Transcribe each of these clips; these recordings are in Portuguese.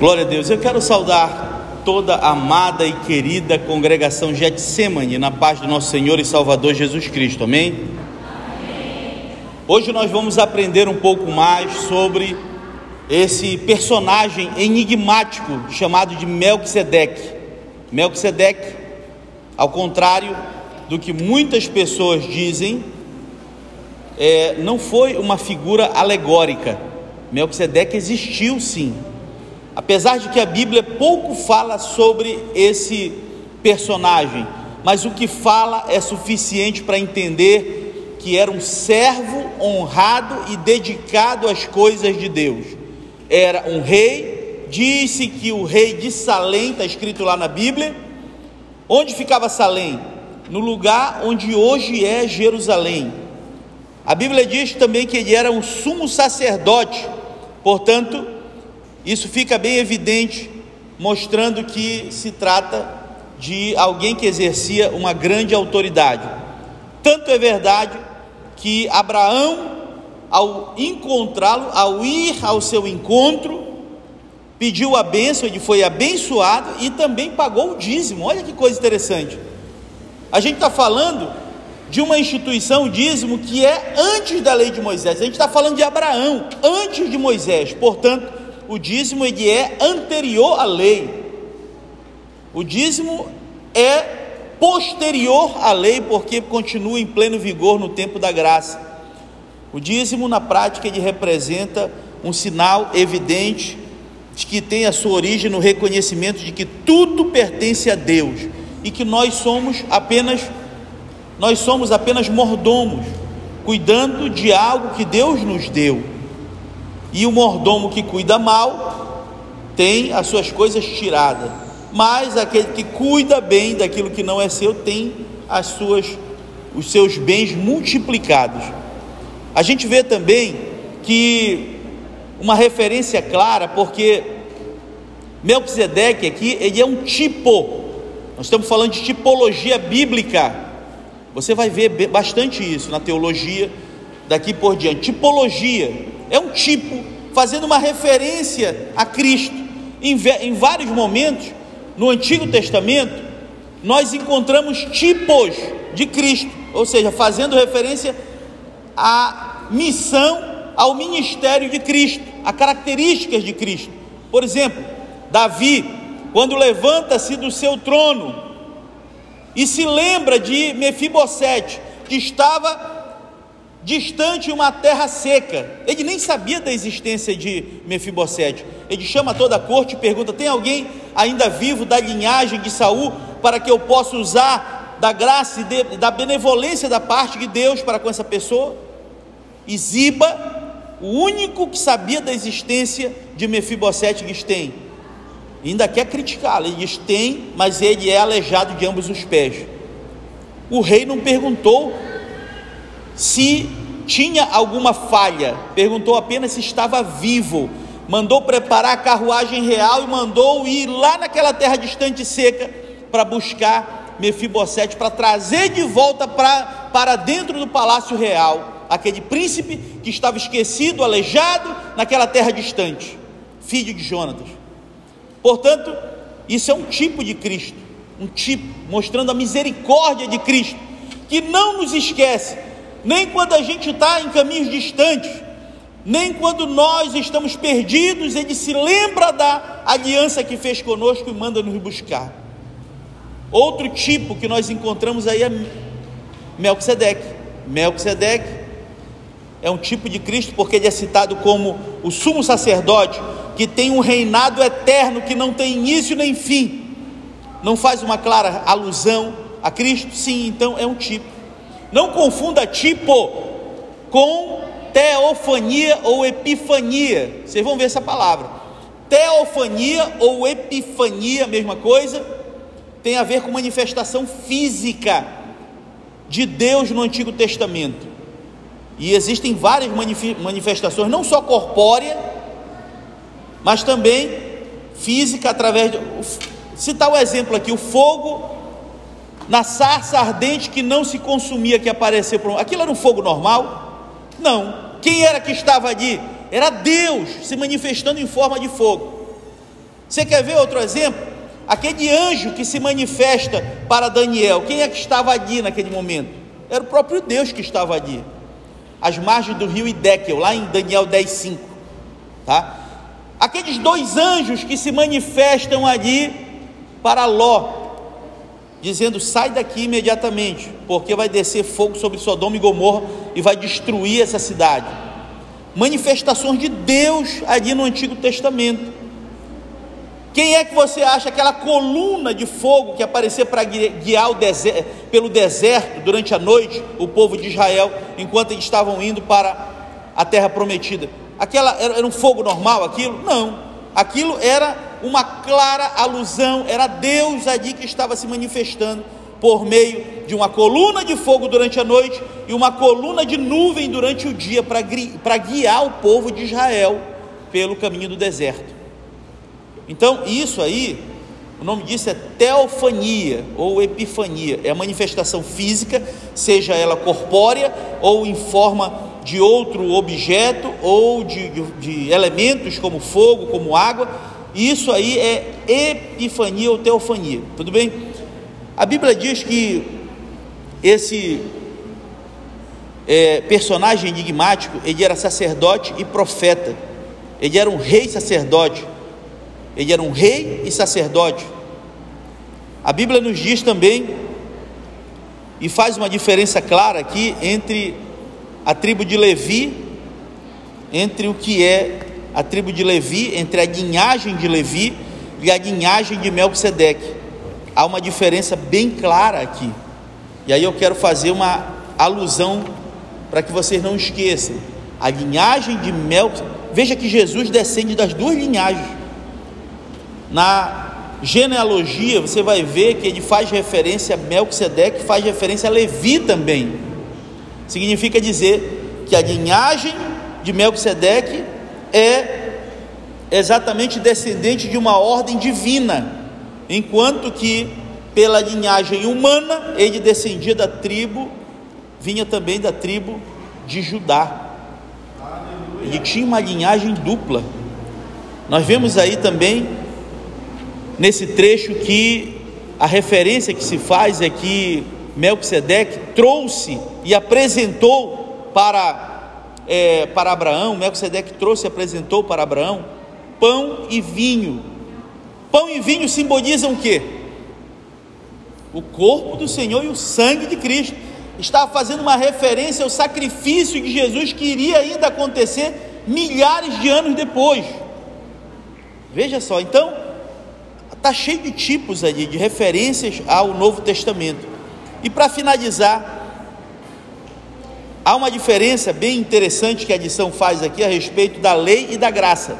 Glória a Deus. Eu quero saudar toda a amada e querida congregação Getsemane na paz do nosso Senhor e Salvador Jesus Cristo. Amém? Hoje nós vamos aprender um pouco mais sobre esse personagem enigmático chamado de Melquisedeque. Melquisedeque, ao contrário do que muitas pessoas dizem, é, não foi uma figura alegórica. Melquisedeque existiu sim Apesar de que a Bíblia pouco fala sobre esse personagem, mas o que fala é suficiente para entender que era um servo honrado e dedicado às coisas de Deus. Era um rei, disse que o rei de Salém, está escrito lá na Bíblia. Onde ficava Salém? No lugar onde hoje é Jerusalém. A Bíblia diz também que ele era um sumo sacerdote, portanto, isso fica bem evidente, mostrando que se trata de alguém que exercia uma grande autoridade. Tanto é verdade que Abraão, ao encontrá-lo, ao ir ao seu encontro, pediu a bênção, ele foi abençoado e também pagou o dízimo. Olha que coisa interessante. A gente está falando de uma instituição, o dízimo, que é antes da lei de Moisés. A gente está falando de Abraão, antes de Moisés. Portanto, o dízimo ele é anterior à lei. O dízimo é posterior à lei, porque continua em pleno vigor no tempo da graça. O dízimo, na prática, ele representa um sinal evidente de que tem a sua origem no reconhecimento de que tudo pertence a Deus e que nós somos apenas nós somos apenas mordomos, cuidando de algo que Deus nos deu. E o mordomo que cuida mal tem as suas coisas tiradas, mas aquele que cuida bem daquilo que não é seu tem as suas os seus bens multiplicados. A gente vê também que uma referência clara, porque Melquisedeque aqui, ele é um tipo. Nós estamos falando de tipologia bíblica. Você vai ver bastante isso na teologia daqui por diante. Tipologia é um tipo, fazendo uma referência a Cristo. Em, em vários momentos, no Antigo Testamento, nós encontramos tipos de Cristo, ou seja, fazendo referência à missão, ao ministério de Cristo, a características de Cristo. Por exemplo, Davi, quando levanta-se do seu trono e se lembra de Mefibosete, que estava distante uma terra seca. Ele nem sabia da existência de Mefibosete. Ele chama toda a corte e pergunta: "Tem alguém ainda vivo da linhagem de Saul para que eu possa usar da graça e de, da benevolência da parte de Deus para com essa pessoa?" E Ziba, o único que sabia da existência de Mefibosete, diz: "Tem." ainda quer criticá-lo. Ele diz: "Tem, mas ele é aleijado de ambos os pés." O rei não perguntou se tinha alguma falha, perguntou apenas se estava vivo, mandou preparar a carruagem real e mandou ir lá naquela terra distante e seca para buscar Mefibosete, para trazer de volta pra, para dentro do palácio real aquele príncipe que estava esquecido, aleijado naquela terra distante, filho de Jonatas. Portanto, isso é um tipo de Cristo, um tipo mostrando a misericórdia de Cristo, que não nos esquece nem quando a gente está em caminhos distantes, nem quando nós estamos perdidos, ele se lembra da aliança que fez conosco e manda nos buscar. Outro tipo que nós encontramos aí é Melquisedeque. Melquisedeque é um tipo de Cristo porque ele é citado como o sumo sacerdote que tem um reinado eterno que não tem início nem fim. Não faz uma clara alusão a Cristo? Sim, então é um tipo. Não confunda tipo com teofania ou epifania. Vocês vão ver essa palavra. Teofania ou epifania, mesma coisa, tem a ver com manifestação física de Deus no Antigo Testamento. E existem várias manifestações, não só corpórea, mas também física através de. Citar o exemplo aqui: o fogo na sarça ardente que não se consumia, que apareceu por aquilo era um fogo normal? Não. Quem era que estava ali? Era Deus se manifestando em forma de fogo. Você quer ver outro exemplo? Aquele anjo que se manifesta para Daniel, quem é que estava ali naquele momento? Era o próprio Deus que estava ali, às margens do rio Idekel, lá em Daniel 10,5. Tá? Aqueles dois anjos que se manifestam ali para Ló, dizendo: sai daqui imediatamente, porque vai descer fogo sobre Sodoma e Gomorra e vai destruir essa cidade. Manifestações de Deus ali no Antigo Testamento. Quem é que você acha aquela coluna de fogo que aparecia para guiar deserto, pelo deserto durante a noite o povo de Israel, enquanto eles estavam indo para a terra prometida? Aquela era um fogo normal aquilo? Não. Aquilo era uma clara alusão, era Deus ali que estava se manifestando por meio de uma coluna de fogo durante a noite e uma coluna de nuvem durante o dia para guiar o povo de Israel pelo caminho do deserto. Então, isso aí, o nome disso é teofania ou epifania, é a manifestação física, seja ela corpórea ou em forma de outro objeto ou de, de, de elementos como fogo, como água. Isso aí é epifania ou teofania, tudo bem? A Bíblia diz que esse é, personagem enigmático, ele era sacerdote e profeta, ele era um rei sacerdote, ele era um rei e sacerdote. A Bíblia nos diz também, e faz uma diferença clara aqui entre a tribo de Levi, entre o que é a tribo de Levi, entre a linhagem de Levi e a linhagem de Melquisedeque. Há uma diferença bem clara aqui. E aí eu quero fazer uma alusão para que vocês não esqueçam. A linhagem de Melquisedeque, veja que Jesus descende das duas linhagens. Na genealogia, você vai ver que ele faz referência a Melquisedeque, faz referência a Levi também. Significa dizer que a linhagem de Melquisedeque é exatamente descendente de uma ordem divina, enquanto que pela linhagem humana ele descendia da tribo, vinha também da tribo de Judá. Ele tinha uma linhagem dupla. Nós vemos aí também nesse trecho que a referência que se faz é que Melquisedeque trouxe e apresentou para, é, para Abraão, Melquisedeque trouxe e apresentou para Abraão pão e vinho. Pão e vinho simbolizam o que? O corpo do Senhor e o sangue de Cristo. Estava fazendo uma referência ao sacrifício de Jesus que iria ainda acontecer milhares de anos depois. Veja só, então Está cheio de tipos ali, de referências ao Novo Testamento. E para finalizar, há uma diferença bem interessante que a edição faz aqui a respeito da lei e da graça.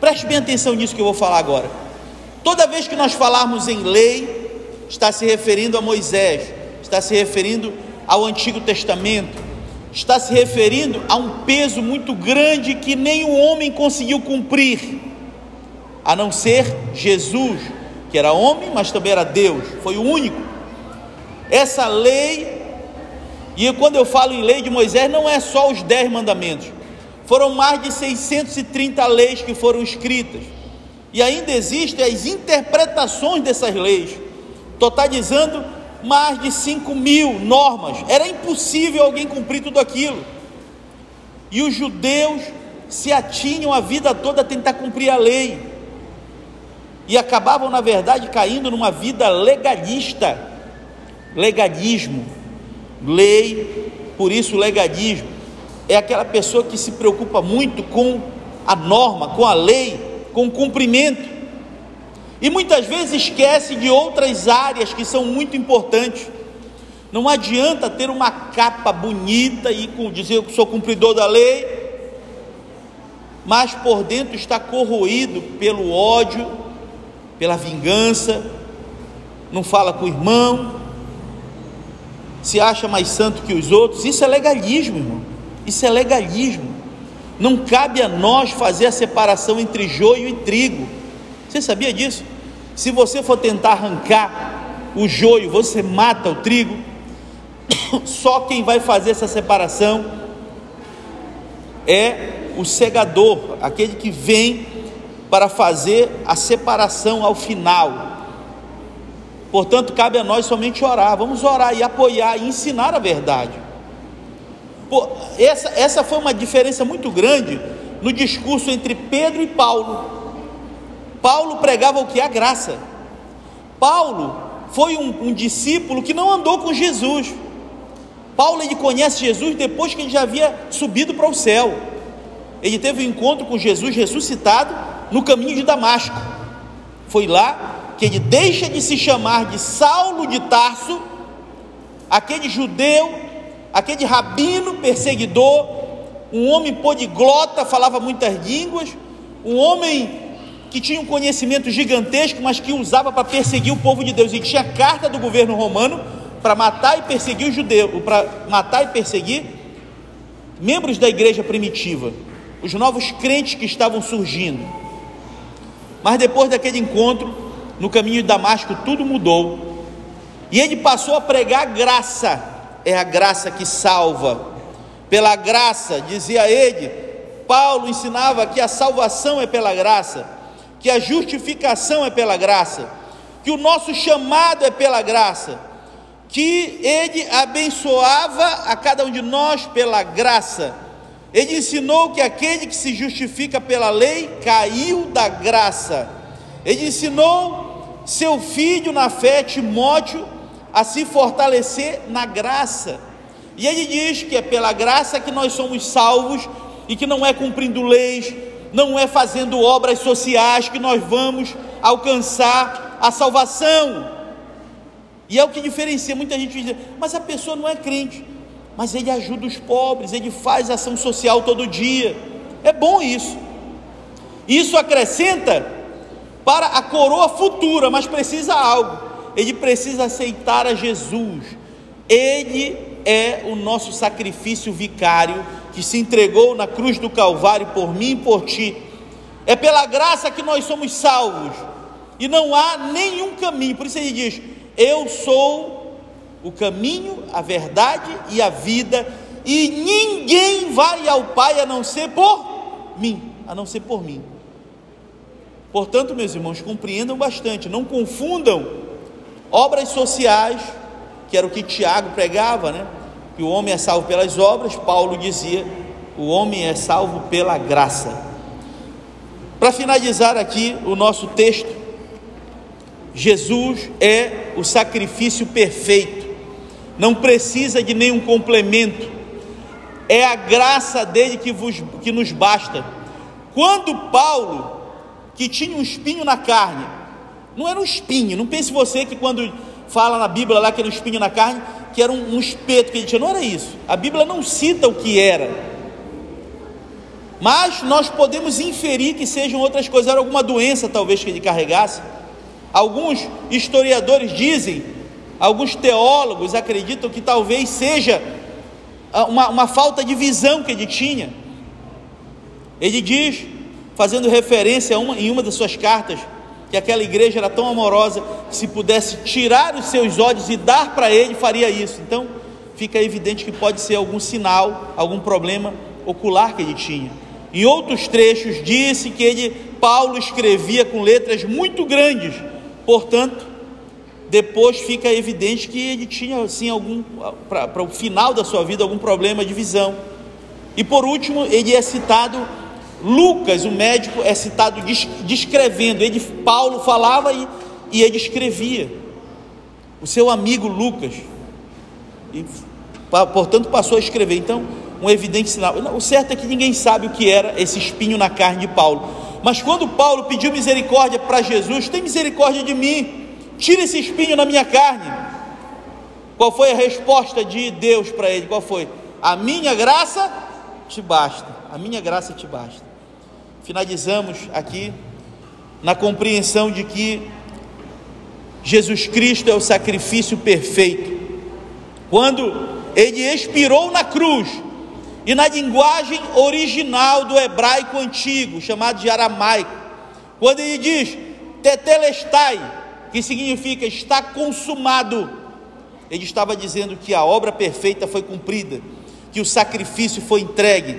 Preste bem atenção nisso que eu vou falar agora. Toda vez que nós falarmos em lei, está se referindo a Moisés, está se referindo ao Antigo Testamento, está se referindo a um peso muito grande que o homem conseguiu cumprir a não ser Jesus, que era homem, mas também era Deus, foi o único. Essa lei, e quando eu falo em lei de Moisés, não é só os dez mandamentos, foram mais de 630 leis que foram escritas, e ainda existem as interpretações dessas leis, totalizando mais de 5 mil normas, era impossível alguém cumprir tudo aquilo, e os judeus se atinham a vida toda a tentar cumprir a lei, e acabavam, na verdade, caindo numa vida legalista, legalismo, lei, por isso legalismo, é aquela pessoa que se preocupa muito com a norma, com a lei, com o cumprimento, e muitas vezes esquece de outras áreas que são muito importantes. Não adianta ter uma capa bonita e dizer que sou cumpridor da lei, mas por dentro está corroído pelo ódio, pela vingança, não fala com o irmão, se acha mais santo que os outros. Isso é legalismo, irmão. Isso é legalismo. Não cabe a nós fazer a separação entre joio e trigo. Você sabia disso? Se você for tentar arrancar o joio, você mata o trigo. Só quem vai fazer essa separação é o segador, aquele que vem para fazer a separação ao final. Portanto, cabe a nós somente orar. Vamos orar e apoiar e ensinar a verdade. Pô, essa, essa foi uma diferença muito grande no discurso entre Pedro e Paulo. Paulo pregava o que? A graça. Paulo foi um, um discípulo que não andou com Jesus. Paulo ele conhece Jesus depois que ele já havia subido para o céu. Ele teve um encontro com Jesus ressuscitado no caminho de Damasco. Foi lá que ele deixa de se chamar de Saulo de Tarso, aquele judeu, aquele rabino perseguidor, um homem poliglota, falava muitas línguas, um homem que tinha um conhecimento gigantesco, mas que usava para perseguir o povo de Deus. E tinha carta do governo romano para matar e perseguir os judeus, para matar e perseguir membros da igreja primitiva, os novos crentes que estavam surgindo. Mas depois daquele encontro, no caminho de Damasco, tudo mudou. E ele passou a pregar graça. É a graça que salva. Pela graça, dizia ele, Paulo ensinava que a salvação é pela graça que a justificação é pela graça, que o nosso chamado é pela graça, que Ele abençoava a cada um de nós pela graça. Ele ensinou que aquele que se justifica pela lei caiu da graça. Ele ensinou seu filho na fé, Timóteo, a se fortalecer na graça. E ele diz que é pela graça que nós somos salvos e que não é cumprindo leis, não é fazendo obras sociais que nós vamos alcançar a salvação. E é o que diferencia. Muita gente diz, mas a pessoa não é crente, mas ele ajuda os pobres, ele faz ação social todo dia. É bom isso. Isso acrescenta para a coroa futura, mas precisa algo. Ele precisa aceitar a Jesus. Ele é o nosso sacrifício vicário que se entregou na cruz do Calvário por mim e por ti. É pela graça que nós somos salvos, e não há nenhum caminho, por isso ele diz: Eu sou o caminho, a verdade e a vida, e ninguém vai ao Pai a não ser por mim, a não ser por mim. Portanto, meus irmãos, compreendam bastante, não confundam obras sociais, que era o que Tiago pregava, né? que o homem é salvo pelas obras, Paulo dizia: o homem é salvo pela graça. Para finalizar aqui o nosso texto, Jesus é o sacrifício perfeito, não precisa de nenhum complemento, é a graça dele que, vos, que nos basta. Quando Paulo, que tinha um espinho na carne, não era um espinho, não pense você que quando fala na Bíblia lá que era um espinho na carne, que era um, um espeto que ele tinha. Não era isso. A Bíblia não cita o que era. Mas nós podemos inferir que sejam outras coisas. Era alguma doença, talvez, que ele carregasse. Alguns historiadores dizem, alguns teólogos acreditam que talvez seja ah, uma, uma falta de visão que ele tinha. Ele diz, fazendo referência uma, em uma das suas cartas, que aquela igreja era tão amorosa que se pudesse tirar os seus olhos e dar para ele, faria isso. Então, fica evidente que pode ser algum sinal, algum problema ocular que ele tinha. Em outros trechos disse que ele Paulo escrevia com letras muito grandes. Portanto, depois fica evidente que ele tinha assim algum para o final da sua vida algum problema de visão. E por último, ele é citado Lucas, o médico, é citado descrevendo. Ele, Paulo falava e, e ele escrevia. O seu amigo Lucas, e, portanto, passou a escrever. Então, um evidente sinal. O certo é que ninguém sabe o que era esse espinho na carne de Paulo. Mas quando Paulo pediu misericórdia para Jesus, tem misericórdia de mim, tira esse espinho na minha carne. Qual foi a resposta de Deus para ele? Qual foi? A minha graça te basta. A minha graça te basta finalizamos aqui na compreensão de que Jesus Cristo é o sacrifício perfeito. Quando ele expirou na cruz, e na linguagem original do hebraico antigo, chamado de aramaico, quando ele diz tetelestai, que significa está consumado, ele estava dizendo que a obra perfeita foi cumprida, que o sacrifício foi entregue,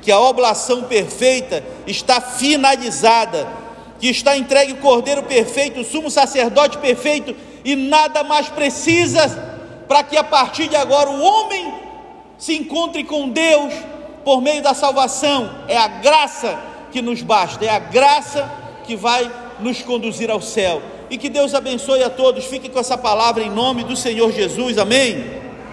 que a oblação perfeita está finalizada que está entregue o Cordeiro perfeito, o sumo sacerdote perfeito, e nada mais precisa para que a partir de agora o homem se encontre com Deus por meio da salvação. É a graça que nos basta, é a graça que vai nos conduzir ao céu. E que Deus abençoe a todos. Fique com essa palavra em nome do Senhor Jesus. Amém.